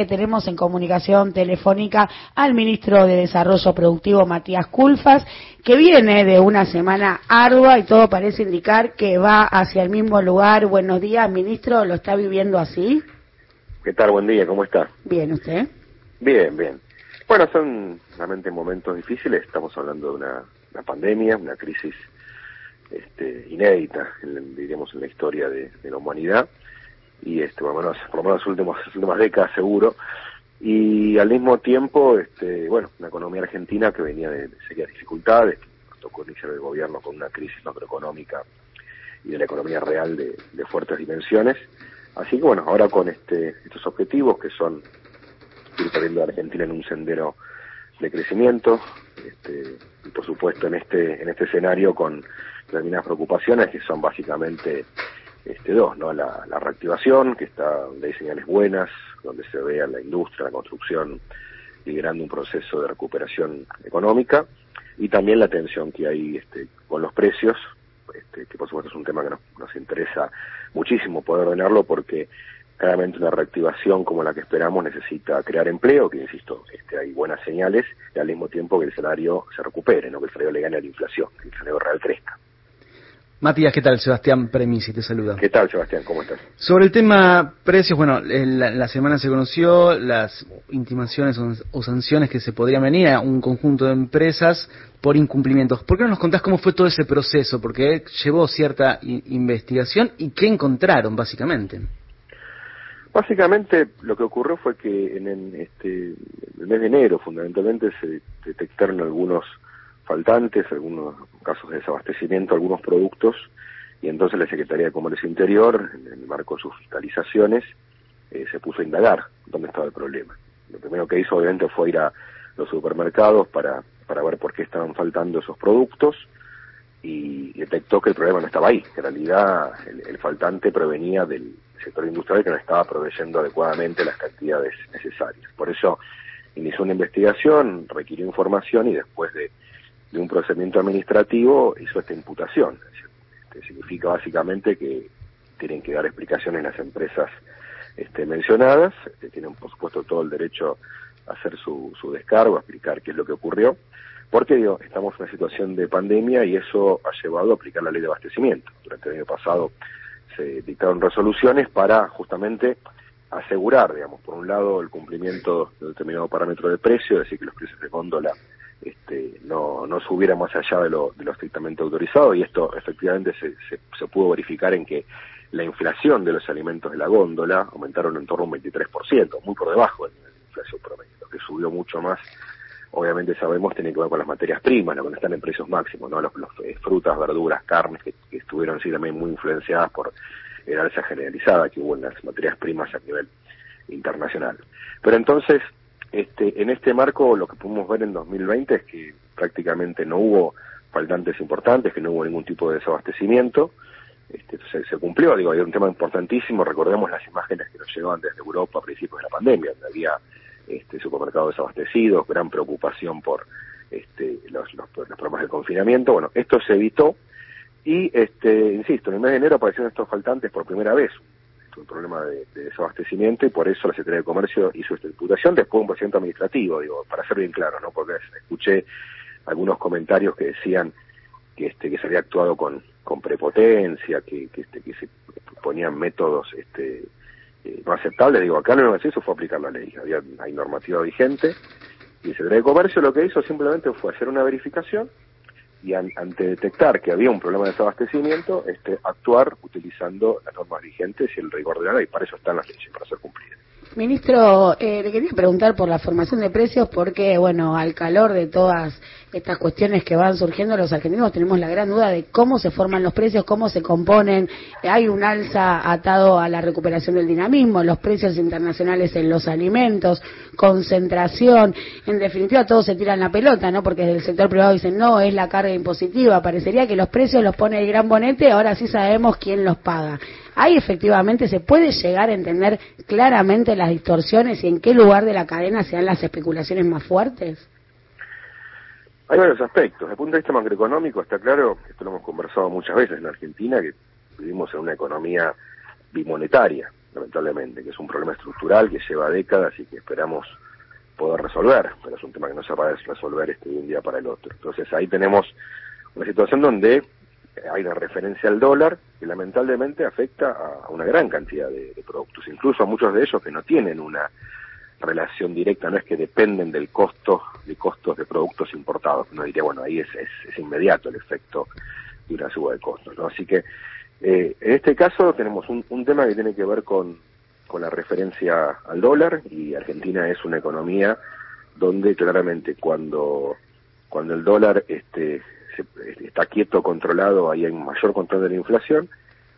que tenemos en comunicación telefónica al ministro de Desarrollo Productivo, Matías Culfas, que viene de una semana ardua y todo parece indicar que va hacia el mismo lugar. Buenos días, ministro, ¿lo está viviendo así? ¿Qué tal? Buen día, ¿cómo está? Bien, ¿usted? Bien, bien. Bueno, son realmente momentos difíciles, estamos hablando de una, pandemia, una crisis este, inédita, diríamos, en la historia de, la humanidad, y este, por lo menos, por lo menos las últimas, últimas décadas seguro, y al mismo tiempo, este, bueno, una economía argentina que venía de, serias dificultades, nos tocó iniciar el gobierno con una crisis macroeconómica y de la economía real de, de fuertes dimensiones, así que bueno, ahora con este, estos objetivos que son ir poniendo a Argentina en un sendero de crecimiento, este, y por supuesto en este, en este escenario con determinadas preocupaciones que son básicamente este, dos, ¿no? La, reactivación, que está, donde hay señales buenas, donde se ve a la industria, la construcción, liderando un proceso de recuperación económica, y también la tensión que hay este, con los precios, este, que por supuesto es un tema que nos, nos interesa muchísimo poder ordenarlo porque claramente una reactivación como la que esperamos necesita crear empleo, que insisto, este, hay buenas señales, y al mismo tiempo que el salario se recupere, no que el salario le gane a la inflación, que el salario real crezca. Matías, ¿qué tal? Sebastián Premisi te saluda. ¿Qué tal, Sebastián? ¿Cómo estás? Sobre el tema precios, bueno, la, semana se conoció las intimaciones o, sanciones que se podrían venir a un conjunto de empresas por incumplimientos. ¿Por qué no nos contás cómo fue todo ese proceso? Porque llevó cierta investigación y qué encontraron, básicamente. Básicamente lo que ocurrió fue que en, este, el mes de enero fundamentalmente se detectaron algunos faltantes, algunos casos de desabastecimiento, algunos productos, y entonces la Secretaría de Comercio Interior, en el marco de sus fiscalizaciones, eh, se puso a indagar dónde estaba el problema. Lo primero que hizo obviamente fue ir a los supermercados para, para ver por qué estaban faltando esos productos y detectó que el problema no estaba ahí, en realidad el faltante provenía del, sector industrial que no estaba proveyendo adecuadamente las cantidades necesarias. Por eso inició una investigación, requirió información y después de, un procedimiento administrativo hizo esta imputación. Este, significa básicamente que tienen que dar explicaciones las empresas este, mencionadas, que tienen por supuesto todo el derecho a hacer su, su descargo, a explicar qué es lo que ocurrió, porque digo, estamos en una situación de pandemia y eso ha llevado a aplicar la ley de abastecimiento. Durante el año pasado se dictaron resoluciones para justamente asegurar, digamos, por un lado el cumplimiento de determinado parámetro de precio, es decir, que los precios de góndola este, no, no subieran más allá de lo, de lo estrictamente autorizado y esto efectivamente se, se, pudo verificar en que la inflación de los alimentos de la góndola aumentaron en torno a un 23%, muy por debajo de la inflación promedio, lo que subió mucho más obviamente sabemos tiene que ver con las materias primas, ¿no? cuando están en precios máximos, ¿no? Los, eh, frutas, verduras, carnes, que, estuvieron sí también muy influenciadas por el alza generalizada que hubo en las materias primas a nivel internacional. Pero entonces, este, en este marco lo que pudimos ver en 2020 es que prácticamente no hubo faltantes importantes, que no hubo ningún tipo de desabastecimiento, este, se, cumplió, digo, hay un tema importantísimo, recordemos las imágenes que nos llegaban desde Europa a principios de la pandemia, donde había este, supermercados desabastecidos, gran preocupación por este, los, los, problemas de confinamiento. Bueno, esto se evitó y, este, insisto, en el mes de enero aparecieron estos faltantes por primera vez, un problema de, desabastecimiento y por eso la Secretaría de Comercio hizo esta imputación, después un procedimiento administrativo, digo, para ser bien claro, ¿no? Porque escuché algunos comentarios que decían que este que se había actuado con, con prepotencia, que, que, este, que se ponían métodos este, eh, no aceptable, digo, acá lo que hizo fue aplicar la ley, había hay normativa vigente, y el Secretario de Comercio lo que hizo simplemente fue hacer una verificación y ante detectar que había un problema de desabastecimiento, este, actuar utilizando las normas vigentes y el rigor de la ley. Para eso están las leyes, para ser cumplidas. Ministro, eh, le quería preguntar por la formación de precios porque, bueno, al calor de todas estas cuestiones que van surgiendo, los argentinos tenemos la gran duda de cómo se forman los precios, cómo se componen. Hay un alza atado a la recuperación del dinamismo, los precios internacionales en los alimentos, concentración. En definitiva, todos se tiran la pelota, ¿no? Porque desde el sector privado dicen, no, es la carga impositiva. Parecería que los precios los pone el gran bonete, ahora sí sabemos quién los paga. Ahí efectivamente se puede llegar a entender claramente las distorsiones y en qué lugar de la cadena se dan las especulaciones más fuertes. Hay varios aspectos. Desde el punto de vista macroeconómico está claro, esto lo hemos conversado muchas veces en Argentina, que vivimos en una economía bimonetaria. lamentablemente, que es un problema estructural que lleva décadas y que esperamos poder resolver, pero es un tema que no se va a resolver este de un día para el otro. Entonces ahí tenemos una situación donde hay una referencia al dólar que lamentablemente afecta a una gran cantidad de, productos, incluso a muchos de ellos que no tienen una relación directa, no es que dependen del costo de costos de productos importados. Uno diría, bueno, ahí es, es, inmediato el efecto de una suba de costos. ¿no? Así que eh, en este caso tenemos un, un, tema que tiene que ver con, con la referencia al dólar y Argentina es una economía donde claramente cuando, cuando el dólar este, está quieto, controlado, ahí hay un mayor control de la inflación.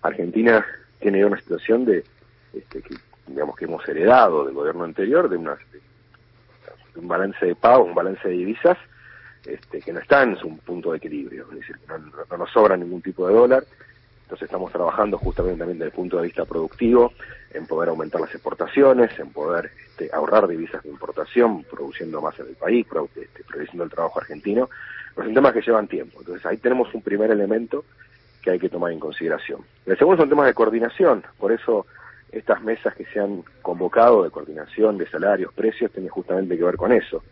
Argentina tiene una situación de, este, que, digamos, que hemos heredado del gobierno anterior, de, una, un balance de pago, un balance de divisas, este, que no está en su punto de equilibrio, es decir, no, no nos sobra ningún tipo de dólar, entonces estamos trabajando justamente también desde el punto de vista productivo en poder aumentar las exportaciones, en poder este, ahorrar divisas de importación, produciendo más en el país, este, produciendo el trabajo argentino. Pero son temas que llevan tiempo. Entonces ahí tenemos un primer elemento que hay que tomar en consideración. El segundo son temas de coordinación. Por eso estas mesas que se han convocado de coordinación de salarios, precios, tienen justamente que ver con eso,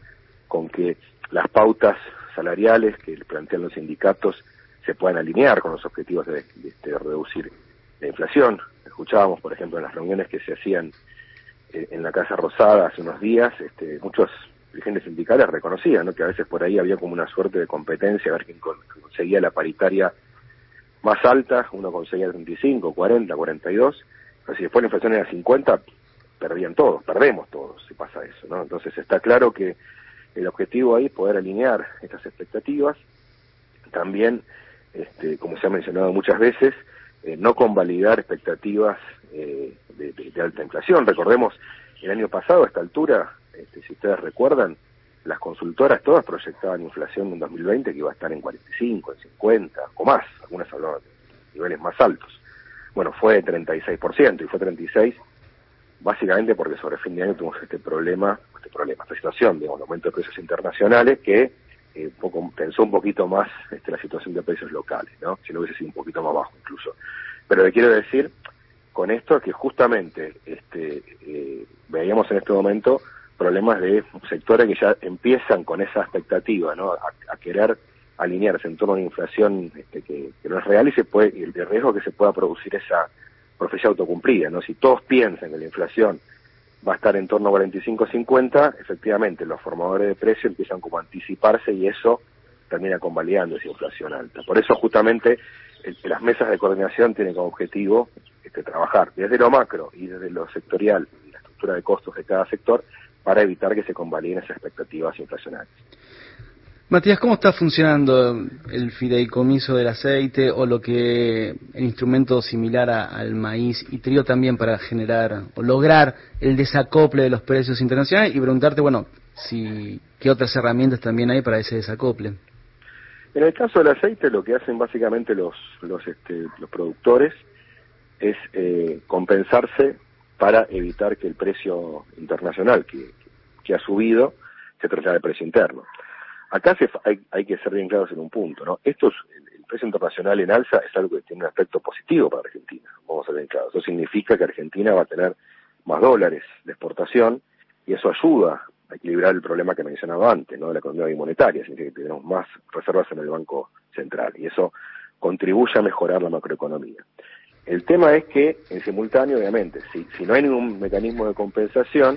con que las pautas salariales que plantean los sindicatos se puedan alinear con los objetivos de, reducir la inflación. Escuchábamos, por ejemplo, en las reuniones que se hacían eh, en la Casa Rosada hace unos días, este, muchos dirigentes sindicales reconocían que a veces por ahí había como una suerte de competencia, a ver quién conseguía la paritaria más alta, uno conseguía 35, 40, 42, pero si después la inflación era 50, perdían todos, perdemos todos si pasa eso, ¿no? Entonces está claro que el objetivo ahí es poder alinear estas expectativas, también este, como se ha mencionado muchas veces, eh, no convalidar expectativas eh, de, alta inflación. Recordemos, el año pasado, a esta altura, este, si ustedes recuerdan, las consultoras todas proyectaban inflación en 2020 que iba a estar en 45, en 50 o más, algunas hablaban de niveles más altos. Bueno, fue 36% y fue 36 básicamente porque sobre fin de año tuvimos este problema, este problema, esta situación un aumento de precios internacionales que eh, un pensó un poquito más este, la situación de precios locales, ¿no? Si no hubiese sido un poquito más bajo incluso. Pero le quiero decir con esto que justamente este, eh, veíamos en este momento problemas de sectores que ya empiezan con esa expectativa, ¿no? A, querer alinearse en torno a una inflación este, que, no es real y se puede, y el riesgo que se pueda producir esa profecía autocumplida, ¿no? Si todos piensan que la inflación va a estar en torno a 45-50, efectivamente los formadores de precio empiezan como a anticiparse y eso termina convalidando esa inflación alta. Por eso justamente las mesas de coordinación tienen como objetivo este, trabajar desde lo macro y desde lo sectorial la estructura de costos de cada sector para evitar que se convaliden esas expectativas inflacionarias. Matías, ¿cómo está funcionando el fideicomiso del aceite o lo que el instrumento similar al maíz y trigo también para generar o lograr el desacople de los precios internacionales y preguntarte, bueno, si qué otras herramientas también hay para ese desacople? En el caso del aceite, lo que hacen básicamente los los, este, los productores es eh, compensarse para evitar que el precio internacional que, que ha subido se traslade al precio interno. Acá se, hay, hay, que ser bien claros en un punto, ¿no? Esto es, el, precio internacional en alza es algo que tiene un aspecto positivo para Argentina, vamos a ser bien claros. Eso significa que Argentina va a tener más dólares de exportación y eso ayuda a equilibrar el problema que mencionaba antes, ¿no? De la economía bimonetaria, significa que tenemos más reservas en el Banco Central y eso contribuye a mejorar la macroeconomía. El tema es que, en simultáneo, obviamente, si, si no hay ningún mecanismo de compensación,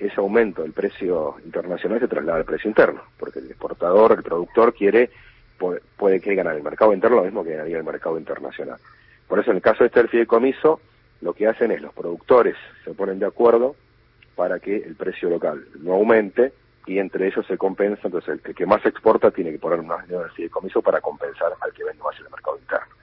ese aumento del precio internacional se traslada al precio interno, porque el exportador, el productor quiere, puede, puede que ganar el mercado interno lo mismo que ganaría el mercado internacional. Por eso en el caso de este fideicomiso, lo que hacen es los productores se ponen de acuerdo para que el precio local no aumente y entre ellos se compensa, entonces el que más exporta tiene que poner más dinero en el fideicomiso para compensar al que vende más en el mercado interno.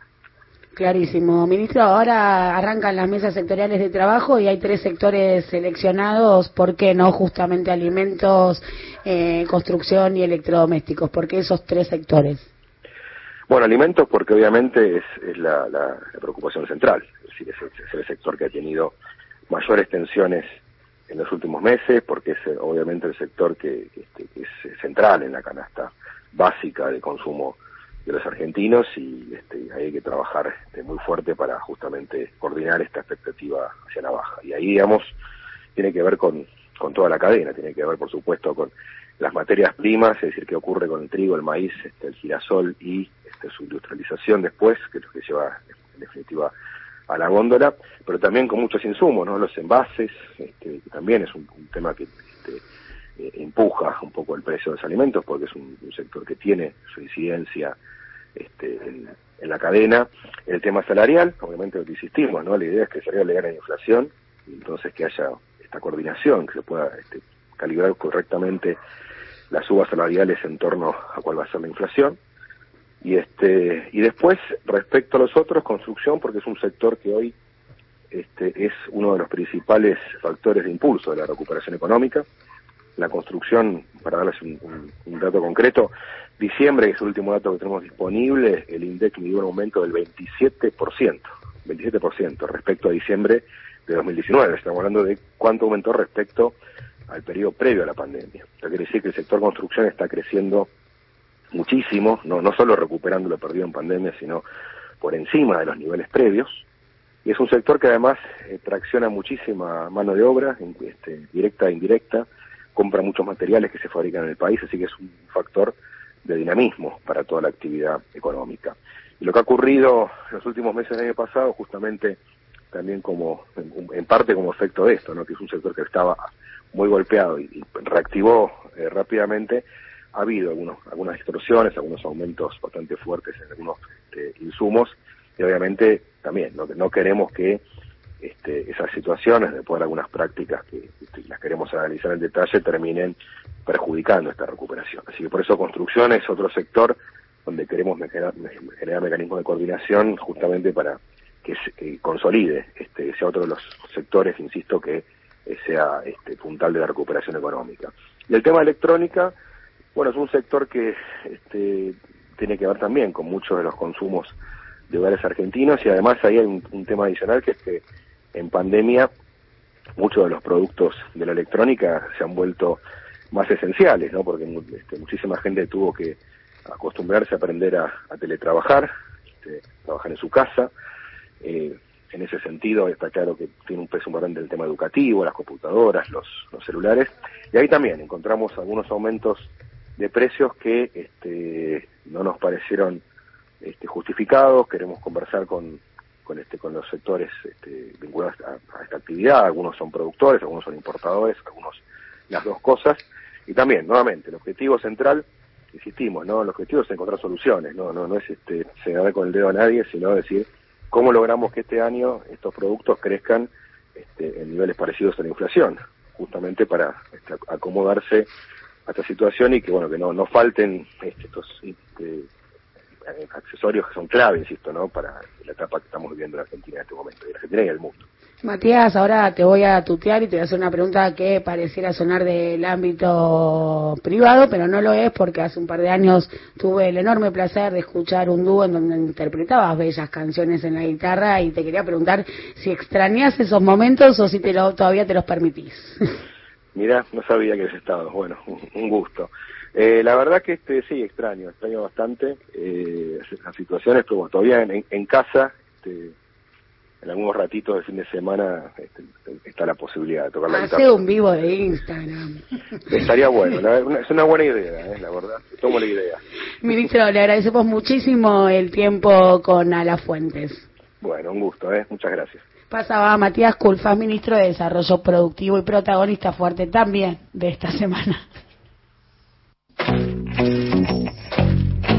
Clarísimo. Ministro, ahora arrancan las mesas sectoriales de trabajo y hay tres sectores seleccionados. ¿Por qué no justamente alimentos, eh, construcción y electrodomésticos? ¿Por qué esos tres sectores? Bueno, alimentos porque obviamente es, la, preocupación central. Es decir, es, el sector que ha tenido mayores tensiones en los últimos meses porque es obviamente el sector que, que es central en la canasta básica de consumo de los argentinos y este, hay que trabajar este, muy fuerte para justamente coordinar esta expectativa hacia la baja. Y ahí, digamos, tiene que ver con, con toda la cadena, tiene que ver, por supuesto, con las materias primas, es decir, qué ocurre con el trigo, el maíz, este, el girasol y este, su industrialización después, que es lo que lleva en definitiva a la góndola, pero también con muchos insumos, ¿no? Los envases, este, que también es un, tema que este, empuja un poco el precio de los alimentos, porque es un sector que tiene su incidencia este, en, la cadena. El tema salarial, obviamente lo que insistimos, ¿no? La idea es que el salario le gane la inflación y entonces que haya esta coordinación, que se pueda este, calibrar correctamente las subas salariales en torno a cuál va a ser la inflación. Y este y después respecto a los otros construcción porque es un sector que hoy este, es uno de los principales factores de impulso de la recuperación económica. La construcción, para darles un dato concreto, diciembre, que es el último dato que tenemos disponible, el INDEC midió un aumento del 27%, 27% respecto a diciembre de 2019. Estamos hablando de cuánto aumentó respecto al periodo previo a la pandemia. Eso quiere decir que el sector construcción está creciendo muchísimo, no, no solo recuperando lo perdido en pandemia, sino por encima de los niveles previos. Y es un sector que además eh, tracciona muchísima mano de obra, este, directa e indirecta, compra muchos materiales que se fabrican en el país, así que es un factor de dinamismo para toda la actividad económica. Y lo que ha ocurrido en los últimos meses del año pasado, justamente también como, en, parte como efecto de esto, ¿no? que es un sector que estaba muy golpeado y, reactivó eh, rápidamente, ha habido algunos, algunas distorsiones, algunos aumentos bastante fuertes en algunos este, insumos, y obviamente también ¿no? no queremos que este, esas situaciones, de algunas prácticas que este, las queremos analizar en detalle, terminen perjudicando esta recuperación. Así que por eso construcción es otro sector donde queremos generar, mecanismos de coordinación justamente para que, se, consolide, este, sea otro de los sectores, insisto, que eh, sea este, puntal de la recuperación económica. Y el tema electrónica, bueno, es un sector que este, tiene que ver también con muchos de los consumos de hogares argentinos y además ahí hay un tema adicional que es que en pandemia muchos de los productos de la electrónica se han vuelto más esenciales, ¿no? Porque este, muchísima gente tuvo que acostumbrarse a aprender a, teletrabajar, este, trabajar en su casa. Eh, en ese sentido está claro que tiene un peso importante el tema educativo, las computadoras, los, los celulares. Y ahí también encontramos algunos aumentos de precios que este, no nos parecieron este, justificados. Queremos conversar con, con este con los sectores este, vinculados a, esta actividad. Algunos son productores algunos son importadores algunos las dos cosas. Y también nuevamente el objetivo central insistimos no el objetivo es encontrar soluciones no no no es este señalar con el dedo a nadie sino decir cómo logramos que este año estos productos crezcan este, en niveles parecidos a la inflación justamente para este, acomodarse a esta situación y que bueno que no no falten este, estos este, accesorios que son clave, insisto, ¿no? Para la etapa que estamos viviendo en Argentina en este momento, en Argentina y el mundo. Matías, ahora te voy a tutear y te voy a hacer una pregunta que pareciera sonar del ámbito privado, pero no lo es porque hace un par de años tuve el enorme placer de escuchar un dúo en donde interpretabas bellas canciones en la guitarra y te quería preguntar si extrañas esos momentos o si te lo, todavía te los permitís. Mira, no sabía que habías estado. Bueno, un gusto. Eh, la verdad que este sí, extraño, extraño bastante eh, las situaciones, pero bueno, todavía en, casa, este, en algunos ratitos de fin de semana este, está la posibilidad de tocar la guitarra. Hace un vivo de Instagram. Estaría bueno, es una buena idea, eh, la verdad, tomo la idea. Ministro, le agradecemos muchísimo el tiempo con Alafuentes. Bueno, un gusto, ¿eh? muchas gracias. Pasaba Matías Culfas, ministro de Desarrollo Productivo y protagonista fuerte también de esta semana.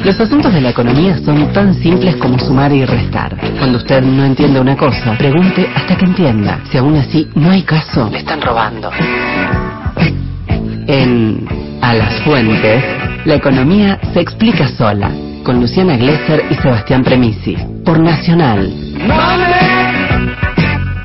Los asuntos de la economía son tan simples como sumar y restar. Cuando usted no entiende una cosa, pregunte hasta que entienda. Si aún así no hay caso, le están robando. En A las Fuentes, la economía se explica sola, con Luciana Glesser y Sebastián Premisi, por Nacional.